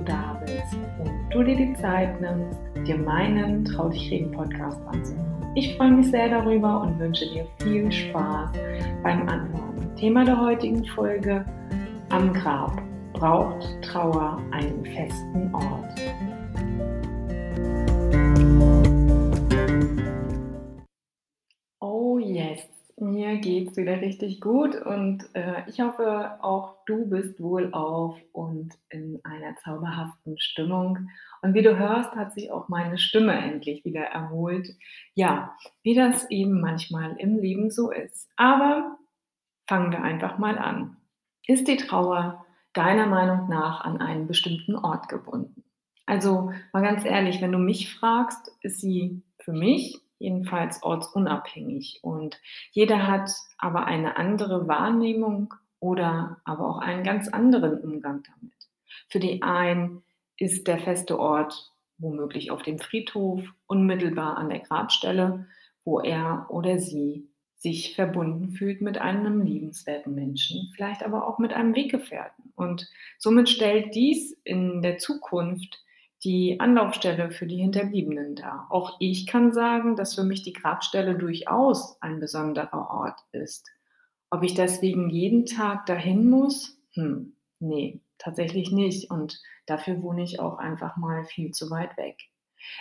du da bist und du dir die Zeit nimmst, dir meinen Trau dich reden Podcast anzuhören. Ich freue mich sehr darüber und wünsche dir viel Spaß beim Anhören. Thema der heutigen Folge: Am Grab braucht Trauer einen festen Ort. Oh yes, mir geht's wieder richtig gut und äh, ich hoffe, auch du bist wohlauf und in einer zauberhaften Stimmung. Und wie du hörst, hat sich auch meine Stimme endlich wieder erholt. Ja, wie das eben manchmal im Leben so ist. Aber fangen wir einfach mal an. Ist die Trauer deiner Meinung nach an einen bestimmten Ort gebunden? Also mal ganz ehrlich, wenn du mich fragst, ist sie für mich jedenfalls ortsunabhängig. Und jeder hat aber eine andere Wahrnehmung oder aber auch einen ganz anderen Umgang damit. Für die einen ist der feste Ort womöglich auf dem Friedhof, unmittelbar an der Grabstelle, wo er oder sie sich verbunden fühlt mit einem liebenswerten Menschen, vielleicht aber auch mit einem Weggefährten. Und somit stellt dies in der Zukunft die Anlaufstelle für die Hinterbliebenen da. Auch ich kann sagen, dass für mich die Grabstelle durchaus ein besonderer Ort ist. Ob ich deswegen jeden Tag dahin muss? Hm, nee, tatsächlich nicht. Und dafür wohne ich auch einfach mal viel zu weit weg.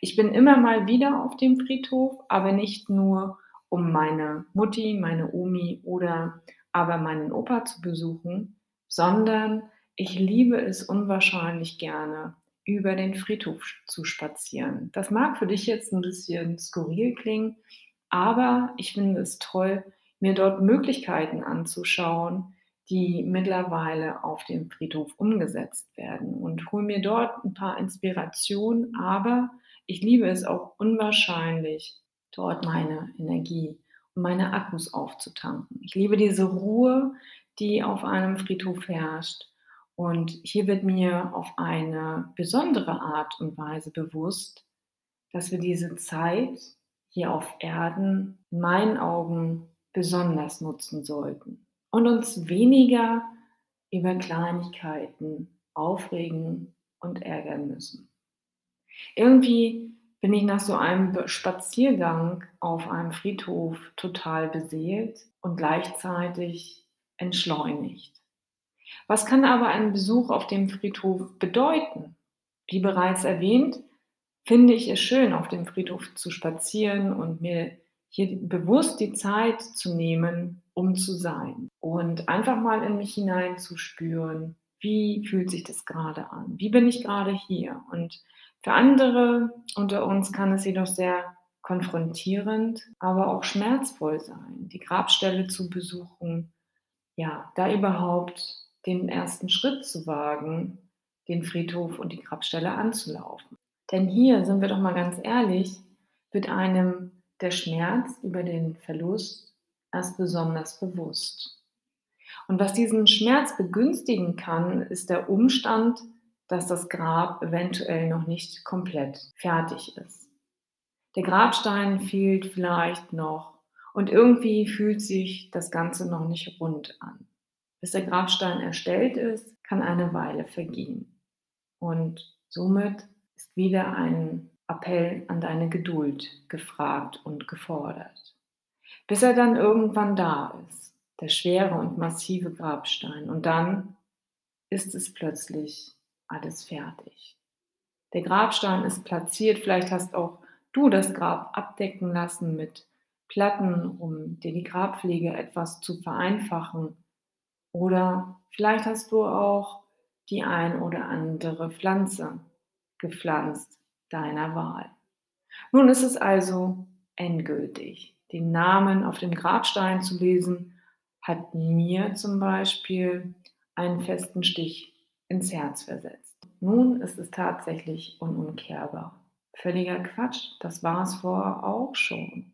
Ich bin immer mal wieder auf dem Friedhof, aber nicht nur, um meine Mutti, meine Omi oder aber meinen Opa zu besuchen, sondern ich liebe es unwahrscheinlich gerne, über den Friedhof zu spazieren. Das mag für dich jetzt ein bisschen skurril klingen, aber ich finde es toll, mir dort Möglichkeiten anzuschauen, die mittlerweile auf dem Friedhof umgesetzt werden und hole mir dort ein paar Inspirationen, aber ich liebe es auch unwahrscheinlich, dort meine Energie und meine Akkus aufzutanken. Ich liebe diese Ruhe, die auf einem Friedhof herrscht und hier wird mir auf eine besondere Art und Weise bewusst, dass wir diese Zeit hier auf Erden in meinen Augen besonders nutzen sollten und uns weniger über Kleinigkeiten aufregen und ärgern müssen. Irgendwie bin ich nach so einem Spaziergang auf einem Friedhof total beseelt und gleichzeitig entschleunigt. Was kann aber ein Besuch auf dem Friedhof bedeuten? Wie bereits erwähnt, finde ich es schön, auf dem Friedhof zu spazieren und mir hier bewusst die Zeit zu nehmen, um zu sein und einfach mal in mich hineinzuspüren, wie fühlt sich das gerade an? Wie bin ich gerade hier? Und für andere unter uns kann es jedoch sehr konfrontierend, aber auch schmerzvoll sein, die Grabstelle zu besuchen, ja, da überhaupt den ersten Schritt zu wagen, den Friedhof und die Grabstelle anzulaufen. Denn hier, sind wir doch mal ganz ehrlich, wird einem der Schmerz über den Verlust erst besonders bewusst. Und was diesen Schmerz begünstigen kann, ist der Umstand, dass das Grab eventuell noch nicht komplett fertig ist. Der Grabstein fehlt vielleicht noch und irgendwie fühlt sich das Ganze noch nicht rund an. Bis der Grabstein erstellt ist, kann eine Weile vergehen. Und somit ist wieder ein Appell an deine Geduld gefragt und gefordert. Bis er dann irgendwann da ist, der schwere und massive Grabstein. Und dann ist es plötzlich alles fertig. Der Grabstein ist platziert, vielleicht hast auch du das Grab abdecken lassen mit Platten, um dir die Grabpflege etwas zu vereinfachen oder vielleicht hast du auch die ein oder andere Pflanze gepflanzt deiner Wahl. Nun ist es also endgültig. Den Namen auf dem Grabstein zu lesen, hat mir zum Beispiel einen festen Stich ins Herz versetzt. Nun ist es tatsächlich unumkehrbar. Völliger Quatsch, das war es vorher auch schon.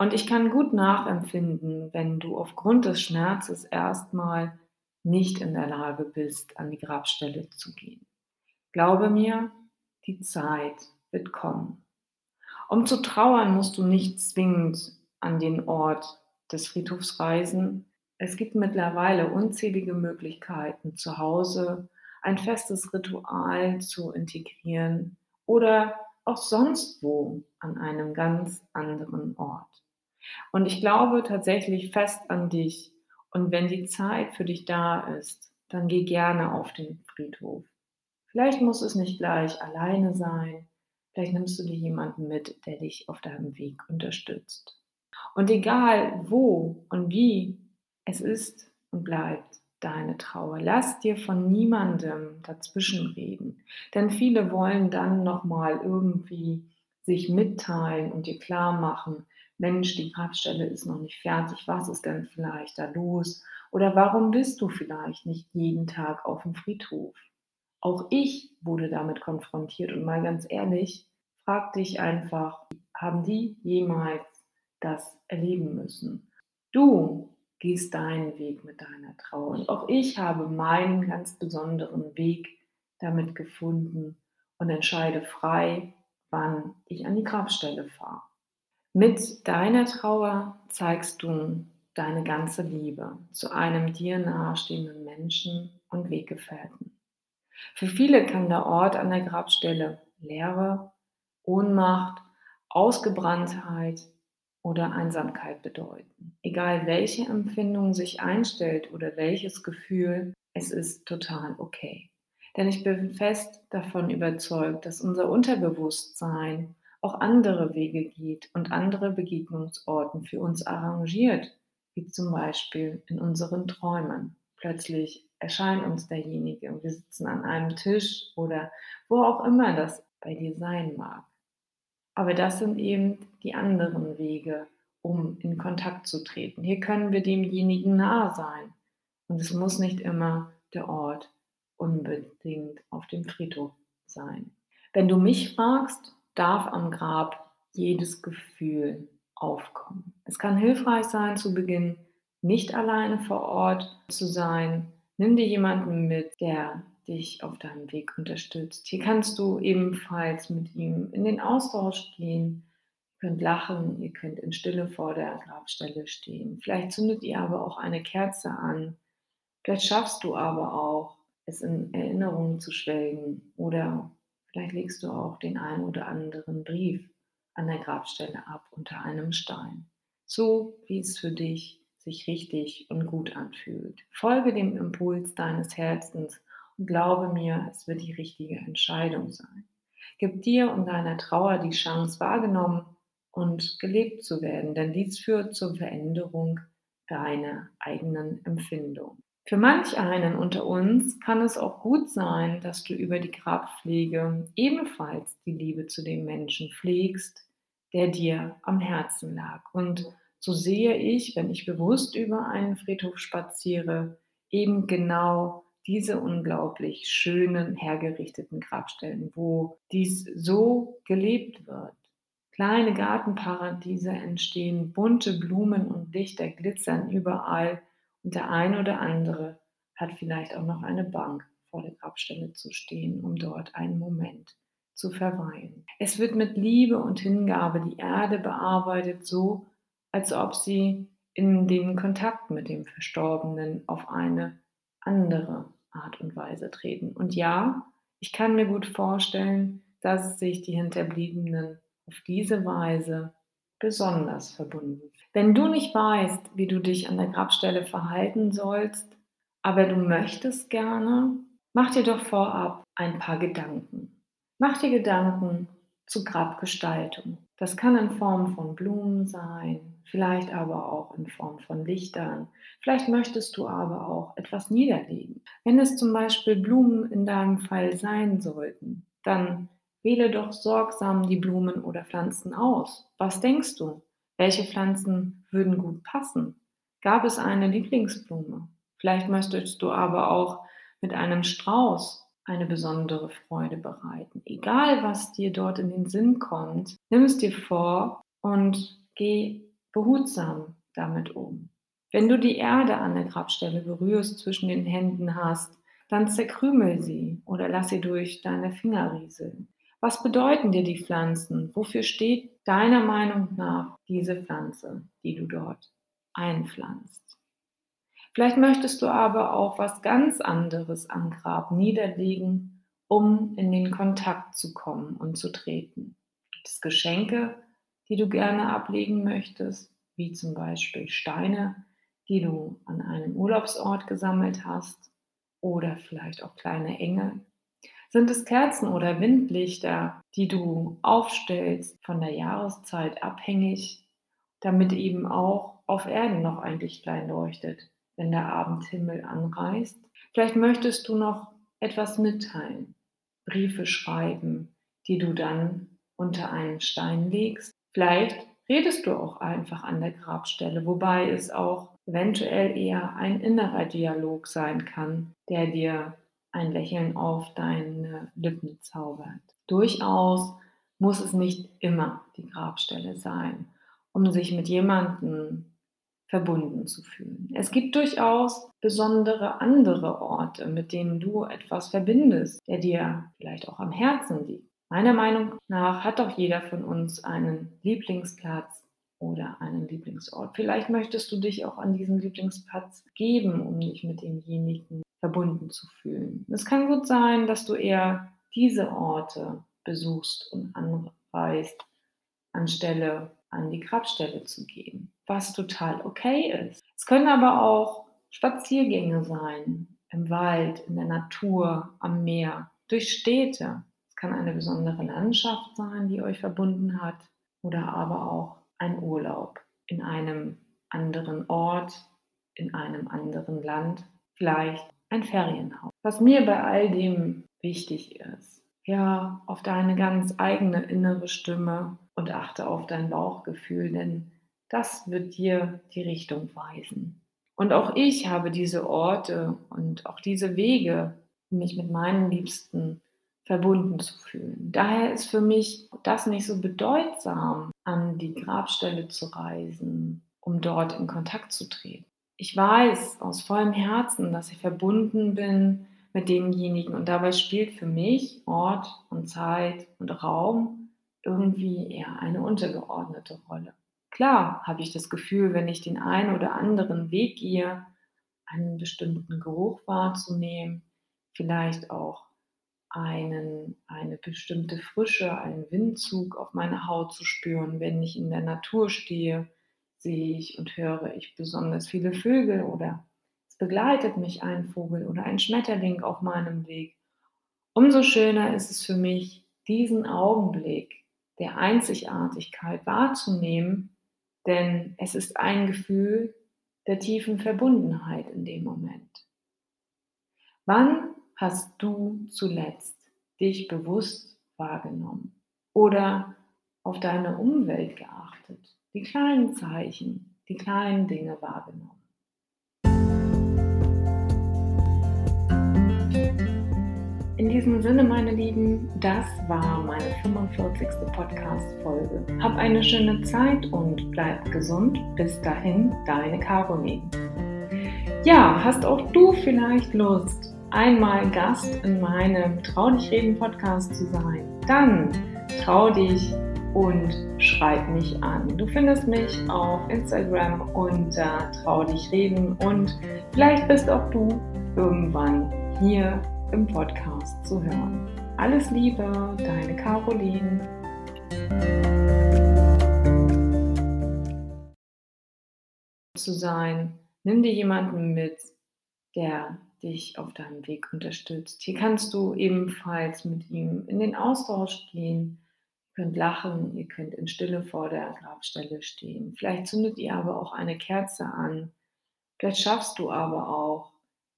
Und ich kann gut nachempfinden, wenn du aufgrund des Schmerzes erstmal nicht in der Lage bist, an die Grabstelle zu gehen. Glaube mir, die Zeit wird kommen. Um zu trauern, musst du nicht zwingend an den Ort des Friedhofs reisen. Es gibt mittlerweile unzählige Möglichkeiten, zu Hause ein festes Ritual zu integrieren oder auch sonst wo an einem ganz anderen Ort. Und ich glaube tatsächlich fest an dich. Und wenn die Zeit für dich da ist, dann geh gerne auf den Friedhof. Vielleicht muss es nicht gleich alleine sein. Vielleicht nimmst du dir jemanden mit, der dich auf deinem Weg unterstützt. Und egal wo und wie, es ist und bleibt deine Trauer. Lass dir von niemandem dazwischenreden, denn viele wollen dann noch mal irgendwie sich mitteilen und dir klar machen, Mensch, die Grabstelle ist noch nicht fertig, was ist denn vielleicht da los? Oder warum bist du vielleicht nicht jeden Tag auf dem Friedhof? Auch ich wurde damit konfrontiert und mal ganz ehrlich, frag dich einfach, haben die jemals das erleben müssen? Du gehst deinen Weg mit deiner Trauer und auch ich habe meinen ganz besonderen Weg damit gefunden und entscheide frei, wann ich an die Grabstelle fahre. Mit deiner Trauer zeigst du deine ganze Liebe zu einem dir nahestehenden Menschen und Weggefährten. Für viele kann der Ort an der Grabstelle Leere, Ohnmacht, Ausgebranntheit oder Einsamkeit bedeuten. Egal welche Empfindung sich einstellt oder welches Gefühl, es ist total okay. Denn ich bin fest davon überzeugt, dass unser Unterbewusstsein auch andere Wege geht und andere Begegnungsorten für uns arrangiert, wie zum Beispiel in unseren Träumen. Plötzlich erscheint uns derjenige und wir sitzen an einem Tisch oder wo auch immer das bei dir sein mag. Aber das sind eben die anderen Wege, um in Kontakt zu treten. Hier können wir demjenigen nahe sein. Und es muss nicht immer der Ort unbedingt auf dem Friedhof sein. Wenn du mich fragst, darf am Grab jedes Gefühl aufkommen. Es kann hilfreich sein, zu Beginn nicht alleine vor Ort zu sein. Nimm dir jemanden mit, der dich auf deinem Weg unterstützt. Hier kannst du ebenfalls mit ihm in den Austausch gehen. Ihr könnt lachen, ihr könnt in Stille vor der Grabstelle stehen. Vielleicht zündet ihr aber auch eine Kerze an. Vielleicht schaffst du aber auch, es in Erinnerungen zu schwelgen oder Vielleicht legst du auch den einen oder anderen Brief an der Grabstelle ab unter einem Stein. So wie es für dich sich richtig und gut anfühlt. Folge dem Impuls deines Herzens und glaube mir, es wird die richtige Entscheidung sein. Gib dir und deiner Trauer die Chance wahrgenommen und gelebt zu werden, denn dies führt zur Veränderung deiner eigenen Empfindung. Für manch einen unter uns kann es auch gut sein, dass du über die Grabpflege ebenfalls die Liebe zu dem Menschen pflegst, der dir am Herzen lag. Und so sehe ich, wenn ich bewusst über einen Friedhof spaziere, eben genau diese unglaublich schönen, hergerichteten Grabstellen, wo dies so gelebt wird. Kleine Gartenparadiese entstehen, bunte Blumen und Lichter glitzern überall und der eine oder andere hat vielleicht auch noch eine Bank vor der Grabstelle zu stehen, um dort einen Moment zu verweilen. Es wird mit Liebe und Hingabe die Erde bearbeitet, so als ob sie in den Kontakt mit dem Verstorbenen auf eine andere Art und Weise treten. Und ja, ich kann mir gut vorstellen, dass sich die Hinterbliebenen auf diese Weise besonders verbunden. Wenn du nicht weißt, wie du dich an der Grabstelle verhalten sollst, aber du möchtest gerne, mach dir doch vorab ein paar Gedanken. Mach dir Gedanken zur Grabgestaltung. Das kann in Form von Blumen sein, vielleicht aber auch in Form von Lichtern. Vielleicht möchtest du aber auch etwas niederlegen. Wenn es zum Beispiel Blumen in deinem Fall sein sollten, dann Wähle doch sorgsam die Blumen oder Pflanzen aus. Was denkst du? Welche Pflanzen würden gut passen? Gab es eine Lieblingsblume? Vielleicht möchtest du aber auch mit einem Strauß eine besondere Freude bereiten. Egal, was dir dort in den Sinn kommt, nimm es dir vor und geh behutsam damit um. Wenn du die Erde an der Grabstelle berührst, zwischen den Händen hast, dann zerkrümel sie oder lass sie durch deine Finger rieseln. Was bedeuten dir die Pflanzen? Wofür steht deiner Meinung nach diese Pflanze, die du dort einpflanzt? Vielleicht möchtest du aber auch was ganz anderes am Grab niederlegen, um in den Kontakt zu kommen und zu treten. Gibt es Geschenke, die du gerne ablegen möchtest, wie zum Beispiel Steine, die du an einem Urlaubsort gesammelt hast oder vielleicht auch kleine Engel? Sind es Kerzen oder Windlichter, die du aufstellst, von der Jahreszeit abhängig, damit eben auch auf Erden noch ein Lichtlein leuchtet? wenn der Abendhimmel anreißt. Vielleicht möchtest du noch etwas mitteilen, Briefe schreiben, die du dann unter einen Stein legst. Vielleicht redest du auch einfach an der Grabstelle, wobei es auch eventuell eher ein innerer Dialog sein kann, der dir ein Lächeln auf deine Lippen zaubert. Durchaus muss es nicht immer die Grabstelle sein, um sich mit jemandem verbunden zu fühlen. Es gibt durchaus besondere andere Orte, mit denen du etwas verbindest, der dir vielleicht auch am Herzen liegt. Meiner Meinung nach hat doch jeder von uns einen Lieblingsplatz oder einen Lieblingsort. Vielleicht möchtest du dich auch an diesen Lieblingsplatz geben, um dich mit demjenigen verbunden zu fühlen. Es kann gut sein, dass du eher diese Orte besuchst und anreist, anstelle an die Grabstelle zu gehen was total okay ist. Es können aber auch Spaziergänge sein, im Wald, in der Natur, am Meer, durch Städte. Es kann eine besondere Landschaft sein, die euch verbunden hat, oder aber auch ein Urlaub in einem anderen Ort, in einem anderen Land, vielleicht ein Ferienhaus. Was mir bei all dem wichtig ist, ja, auf deine ganz eigene innere Stimme und achte auf dein Bauchgefühl, denn das wird dir die Richtung weisen. Und auch ich habe diese Orte und auch diese Wege, mich mit meinen Liebsten verbunden zu fühlen. Daher ist für mich das nicht so bedeutsam, an die Grabstelle zu reisen, um dort in Kontakt zu treten. Ich weiß aus vollem Herzen, dass ich verbunden bin mit demjenigen und dabei spielt für mich Ort und Zeit und Raum irgendwie eher eine untergeordnete Rolle. Klar habe ich das Gefühl, wenn ich den einen oder anderen Weg gehe, einen bestimmten Geruch wahrzunehmen, vielleicht auch einen, eine bestimmte Frische, einen Windzug auf meine Haut zu spüren. Wenn ich in der Natur stehe, sehe ich und höre ich besonders viele Vögel oder es begleitet mich ein Vogel oder ein Schmetterling auf meinem Weg. Umso schöner ist es für mich, diesen Augenblick der Einzigartigkeit wahrzunehmen denn es ist ein Gefühl der tiefen Verbundenheit in dem Moment. Wann hast du zuletzt dich bewusst wahrgenommen oder auf deine Umwelt geachtet, die kleinen Zeichen, die kleinen Dinge wahrgenommen? In diesem Sinne, meine Lieben, das war meine 45. Podcast-Folge. Hab eine schöne Zeit und bleib gesund. Bis dahin, deine Caroline. Ja, hast auch du vielleicht Lust, einmal Gast in meinem Trau dich reden Podcast zu sein? Dann trau dich und schreib mich an. Du findest mich auf Instagram unter Trau dich reden und vielleicht bist auch du irgendwann hier im Podcast zu hören. Alles Liebe, deine Caroline. Zu sein, nimm dir jemanden mit, der dich auf deinem Weg unterstützt. Hier kannst du ebenfalls mit ihm in den Austausch gehen. Könnt lachen, ihr könnt in Stille vor der Grabstelle stehen. Vielleicht zündet ihr aber auch eine Kerze an. Vielleicht schaffst du aber auch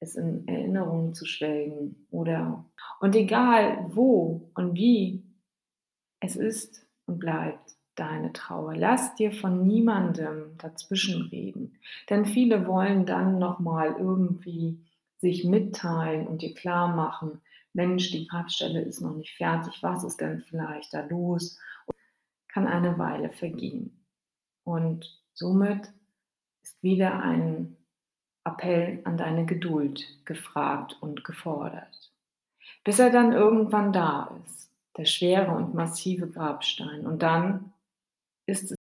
es in Erinnerungen zu schwelgen oder und egal wo und wie, es ist und bleibt deine Trauer. Lass dir von niemandem dazwischen reden, denn viele wollen dann noch mal irgendwie sich mitteilen und dir klar machen, Mensch, die Grabstelle ist noch nicht fertig, was ist denn vielleicht da los? Kann eine Weile vergehen. Und somit ist wieder ein Appell an deine Geduld gefragt und gefordert. Bis er dann irgendwann da ist, der schwere und massive Grabstein. Und dann ist es